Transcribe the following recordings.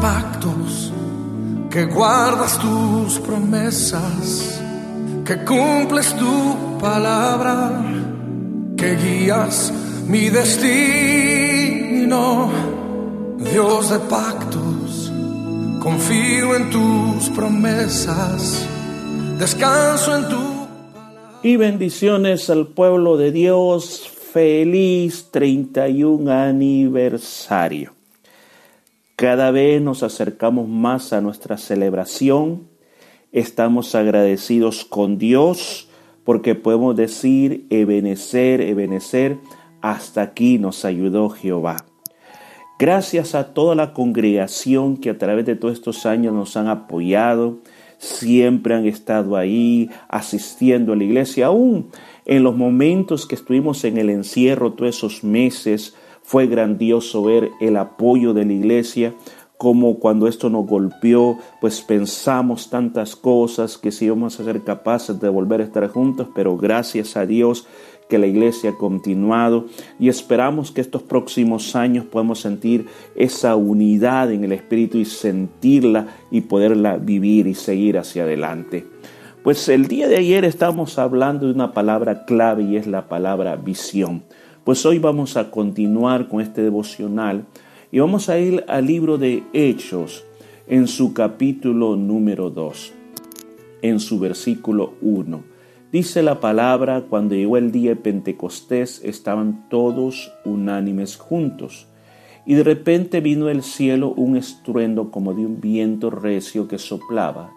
pactos, que guardas tus promesas, que cumples tu palabra, que guías mi destino, Dios de pactos, confío en tus promesas, descanso en tu... Y bendiciones al pueblo de Dios, feliz 31 aniversario. Cada vez nos acercamos más a nuestra celebración. Estamos agradecidos con Dios porque podemos decir, ebenecer, ebenecer, hasta aquí nos ayudó Jehová. Gracias a toda la congregación que a través de todos estos años nos han apoyado, siempre han estado ahí asistiendo a la iglesia, aún en los momentos que estuvimos en el encierro, todos esos meses, fue grandioso ver el apoyo de la iglesia, como cuando esto nos golpeó, pues pensamos tantas cosas que si íbamos a ser capaces de volver a estar juntos, pero gracias a Dios que la iglesia ha continuado y esperamos que estos próximos años podamos sentir esa unidad en el Espíritu y sentirla y poderla vivir y seguir hacia adelante. Pues el día de ayer estamos hablando de una palabra clave y es la palabra visión. Pues hoy vamos a continuar con este devocional y vamos a ir al libro de Hechos en su capítulo número 2, en su versículo 1. Dice la palabra, cuando llegó el día de Pentecostés estaban todos unánimes juntos. Y de repente vino del cielo un estruendo como de un viento recio que soplaba,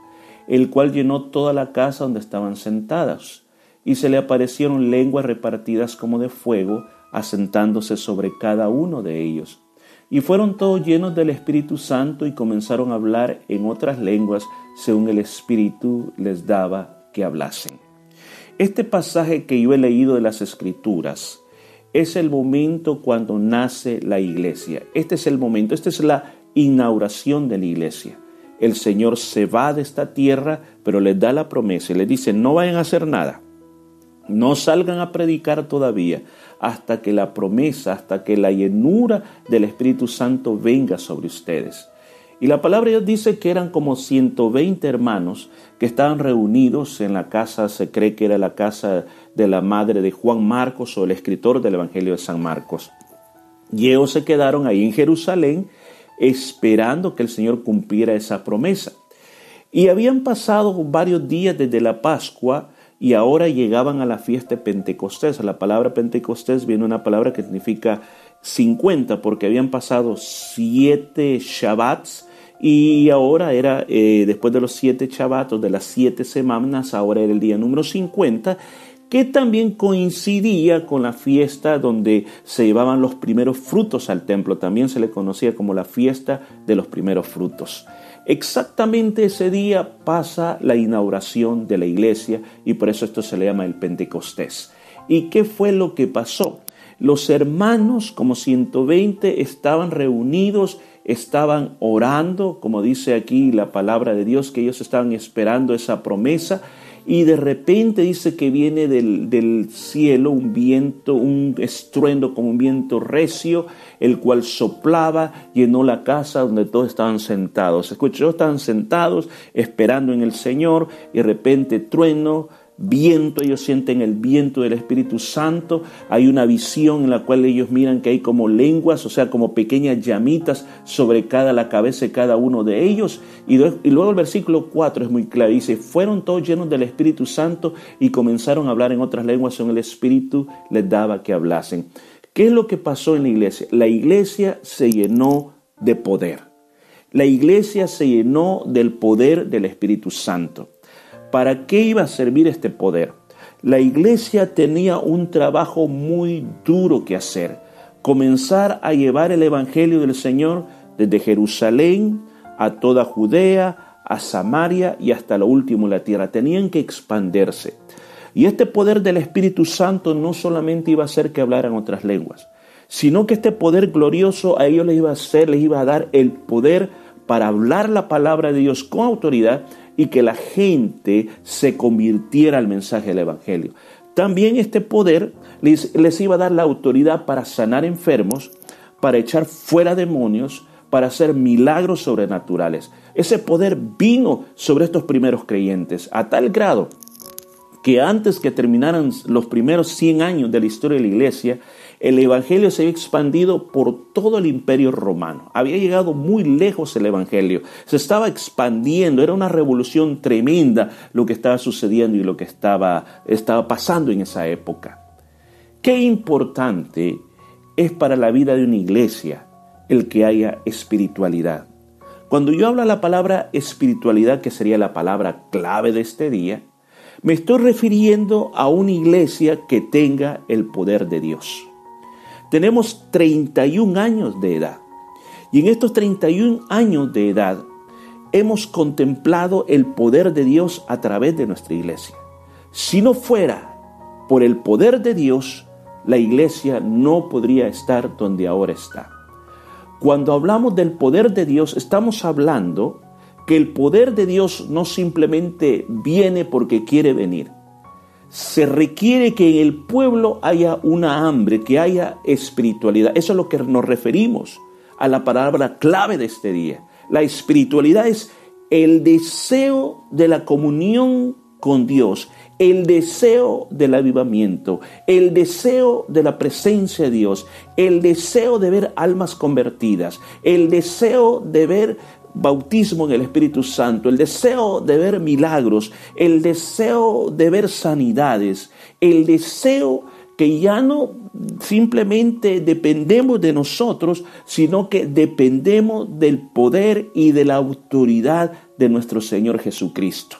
el cual llenó toda la casa donde estaban sentadas. Y se le aparecieron lenguas repartidas como de fuego, asentándose sobre cada uno de ellos. Y fueron todos llenos del Espíritu Santo y comenzaron a hablar en otras lenguas según el Espíritu les daba que hablasen. Este pasaje que yo he leído de las Escrituras es el momento cuando nace la iglesia. Este es el momento, esta es la inauguración de la iglesia. El Señor se va de esta tierra, pero les da la promesa y les dice, no vayan a hacer nada, no salgan a predicar todavía hasta que la promesa, hasta que la llenura del Espíritu Santo venga sobre ustedes. Y la palabra Dios dice que eran como 120 hermanos que estaban reunidos en la casa, se cree que era la casa de la madre de Juan Marcos o el escritor del Evangelio de San Marcos. Y ellos se quedaron ahí en Jerusalén esperando que el Señor cumpliera esa promesa. Y habían pasado varios días desde la Pascua y ahora llegaban a la fiesta de Pentecostés. La palabra Pentecostés viene una palabra que significa 50 porque habían pasado siete Shabbats y ahora era, eh, después de los siete Shabbats, de las siete semanas, ahora era el día número 50 que también coincidía con la fiesta donde se llevaban los primeros frutos al templo. También se le conocía como la fiesta de los primeros frutos. Exactamente ese día pasa la inauguración de la iglesia y por eso esto se le llama el Pentecostés. ¿Y qué fue lo que pasó? Los hermanos, como 120, estaban reunidos, estaban orando, como dice aquí la palabra de Dios, que ellos estaban esperando esa promesa y de repente dice que viene del, cielo un viento, un estruendo como un viento recio, el cual soplaba, llenó la casa donde todos estaban sentados. Escucha, estaban sentados esperando en el Señor y de repente trueno, viento, ellos sienten el viento del Espíritu Santo, hay una visión en la cual ellos miran que hay como lenguas, o sea, como pequeñas llamitas sobre cada la cabeza de cada uno de ellos. Y, luego el versículo 4 es muy claro, dice, fueron todos llenos del Espíritu Santo y comenzaron a hablar en otras lenguas según el Espíritu les daba que hablasen. ¿Qué es lo que pasó en la iglesia? La iglesia se llenó de poder. La iglesia se llenó del poder del Espíritu Santo. ¿Para qué iba a servir este poder? La iglesia tenía un trabajo muy duro que hacer, comenzar a llevar el Evangelio del Señor desde Jerusalén a toda Judea, a Samaria y hasta lo último la tierra. Tenían que expandirse. Y este poder del Espíritu Santo no solamente iba a hacer que hablaran otras lenguas, sino que este poder glorioso a ellos les iba a hacer, les iba a dar el poder para hablar la palabra de Dios con autoridad y que la gente se convirtiera al mensaje del Evangelio. También este poder les, iba a dar la autoridad para sanar enfermos, para echar fuera demonios, para hacer milagros sobrenaturales. Ese poder vino sobre estos primeros creyentes a tal grado que antes que terminaran los primeros 100 años de la historia de la iglesia, el Evangelio se había expandido por todo el imperio romano. Había llegado muy lejos el Evangelio. Se estaba expandiendo. Era una revolución tremenda lo que estaba sucediendo y lo que estaba, estaba pasando en esa época. Qué importante es para la vida de una iglesia el que haya espiritualidad. Cuando yo hablo la palabra espiritualidad, que sería la palabra clave de este día, me estoy refiriendo a una iglesia que tenga el poder de Dios. Tenemos 31 años de edad. Y en estos 31 años de edad hemos contemplado el poder de Dios a través de nuestra iglesia. Si no fuera por el poder de Dios, la iglesia no podría estar donde ahora está. Cuando hablamos del poder de Dios, estamos hablando que el poder de Dios no simplemente viene porque quiere venir, se requiere que en el pueblo haya una hambre, que haya espiritualidad. Eso es lo que nos referimos a la palabra clave de este día. La espiritualidad es el deseo de la comunión con Dios, el deseo del avivamiento, el deseo de la presencia de Dios, el deseo de ver almas convertidas, el deseo de ver bautismo en el Espíritu Santo, el deseo de ver milagros, el deseo de ver sanidades, el deseo que ya no simplemente dependemos de nosotros, sino que dependemos del poder y de la autoridad de nuestro Señor Jesucristo.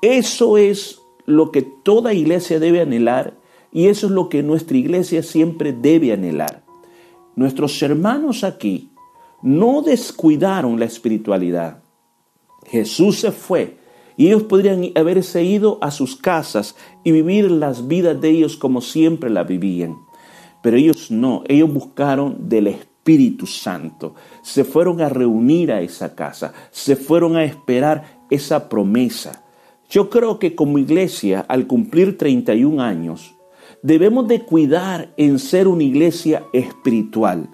Eso es lo que toda iglesia debe anhelar y eso es lo que nuestra iglesia siempre debe anhelar. Nuestros hermanos aquí, no descuidaron la espiritualidad. Jesús se fue y ellos podrían haberse ido a sus casas y vivir las vidas de ellos como siempre la vivían. Pero ellos no, ellos buscaron del Espíritu Santo. Se fueron a reunir a esa casa, se fueron a esperar esa promesa. Yo creo que como iglesia, al cumplir 31 años, debemos de cuidar en ser una iglesia espiritual.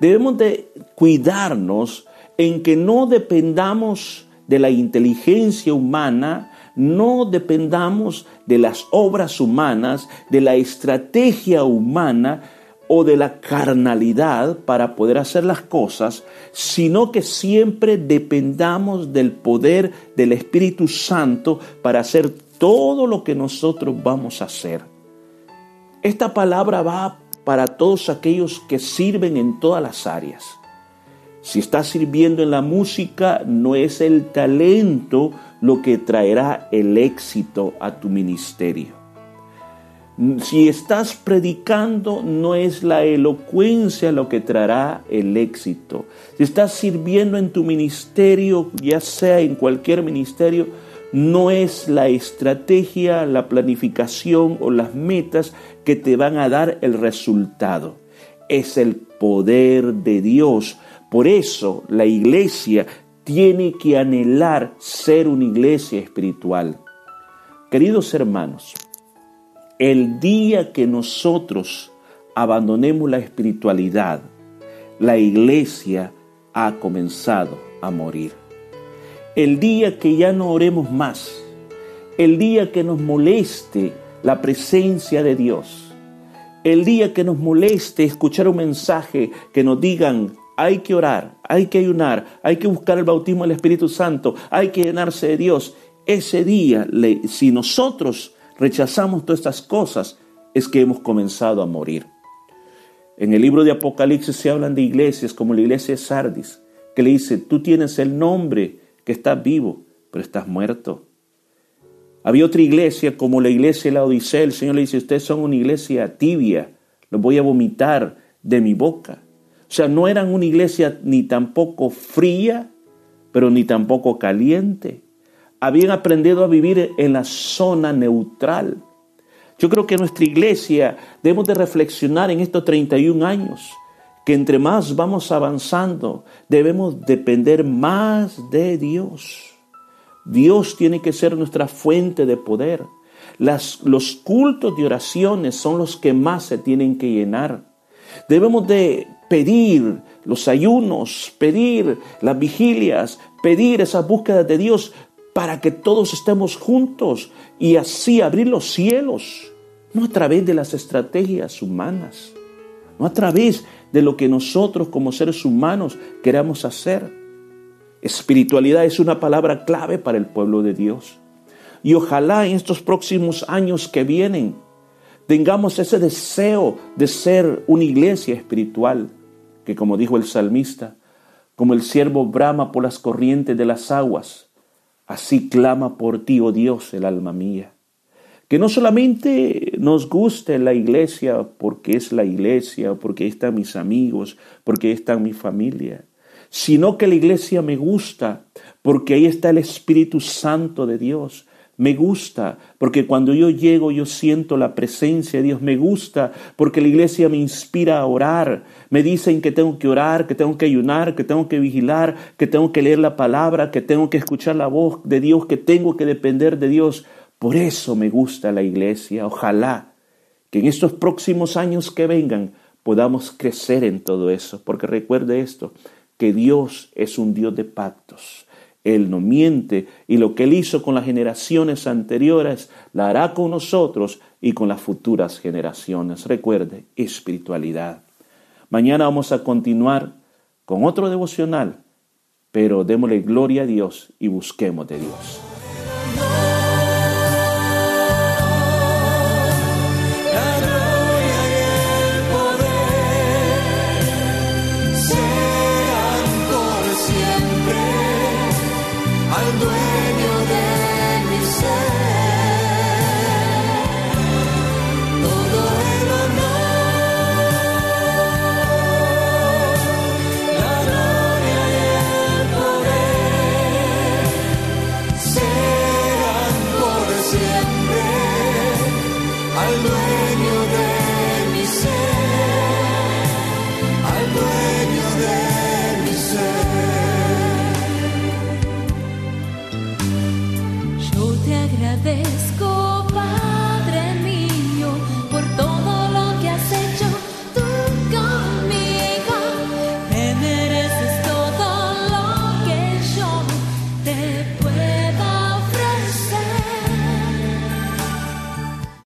Debemos de cuidarnos en que no dependamos de la inteligencia humana, no dependamos de las obras humanas, de la estrategia humana o de la carnalidad para poder hacer las cosas, sino que siempre dependamos del poder del Espíritu Santo para hacer todo lo que nosotros vamos a hacer. Esta palabra va para todos aquellos que sirven en todas las áreas. Si estás sirviendo en la música, no es el talento lo que traerá el éxito a tu ministerio. Si estás predicando, no es la elocuencia lo que traerá el éxito. Si estás sirviendo en tu ministerio, ya sea en cualquier ministerio, no es la estrategia, la planificación o las metas que te van a dar el resultado. Es el poder de Dios. Por eso la iglesia tiene que anhelar ser una iglesia espiritual. Queridos hermanos, el día que nosotros abandonemos la espiritualidad, la iglesia ha comenzado a morir el día que ya no oremos más, el día que nos moleste la presencia de Dios, el día que nos moleste escuchar un mensaje que nos digan, hay que orar, hay que ayunar, hay que buscar el bautismo del Espíritu Santo, hay que llenarse de Dios, ese día, si nosotros rechazamos todas estas cosas, es que hemos comenzado a morir. En el libro de Apocalipsis se hablan de iglesias como la iglesia de Sardis, que le dice, tú tienes el nombre que estás vivo, pero estás muerto. Había otra iglesia como la iglesia de la Odisea. El Señor le dice, ustedes son una iglesia tibia, los voy a vomitar de mi boca. O sea, no eran una iglesia ni tampoco fría, pero ni tampoco caliente. Habían aprendido a vivir en la zona neutral. Yo creo que nuestra iglesia debemos de reflexionar en estos 31 años que entre más vamos avanzando, debemos depender más de Dios. Dios tiene que ser nuestra fuente de poder. Las, los cultos de oraciones son los que más se tienen que llenar. Debemos de pedir los ayunos, pedir las vigilias, pedir esa búsqueda de Dios para que todos estemos juntos y así abrir los cielos, no a través de las estrategias humanas, no a través de lo que nosotros como seres humanos queramos hacer. Espiritualidad es una palabra clave para el pueblo de Dios. Y ojalá en estos próximos años que vienen tengamos ese deseo de ser una iglesia espiritual, que como dijo el salmista, como el siervo brama por las corrientes de las aguas, así clama por ti, oh Dios, el alma mía. Que no solamente nos guste la iglesia porque es la iglesia, porque están mis amigos, porque está mi familia, sino que la iglesia me gusta porque ahí está el Espíritu Santo de Dios, me gusta porque cuando yo llego yo siento la presencia de Dios. Me gusta porque la iglesia me inspira a orar. Me dicen que tengo que orar, que tengo que ayunar, que tengo que vigilar, que tengo que leer la palabra, que tengo que escuchar la voz de Dios, que tengo que depender de Dios. Por eso me gusta la iglesia. Ojalá que en estos próximos años que vengan podamos crecer en todo eso. Porque recuerde esto, que Dios es un Dios de pactos. Él no miente y lo que Él hizo con las generaciones anteriores, la hará con nosotros y con las futuras generaciones. Recuerde, espiritualidad. Mañana vamos a continuar con otro devocional, pero démosle gloria a Dios y busquemos de Dios.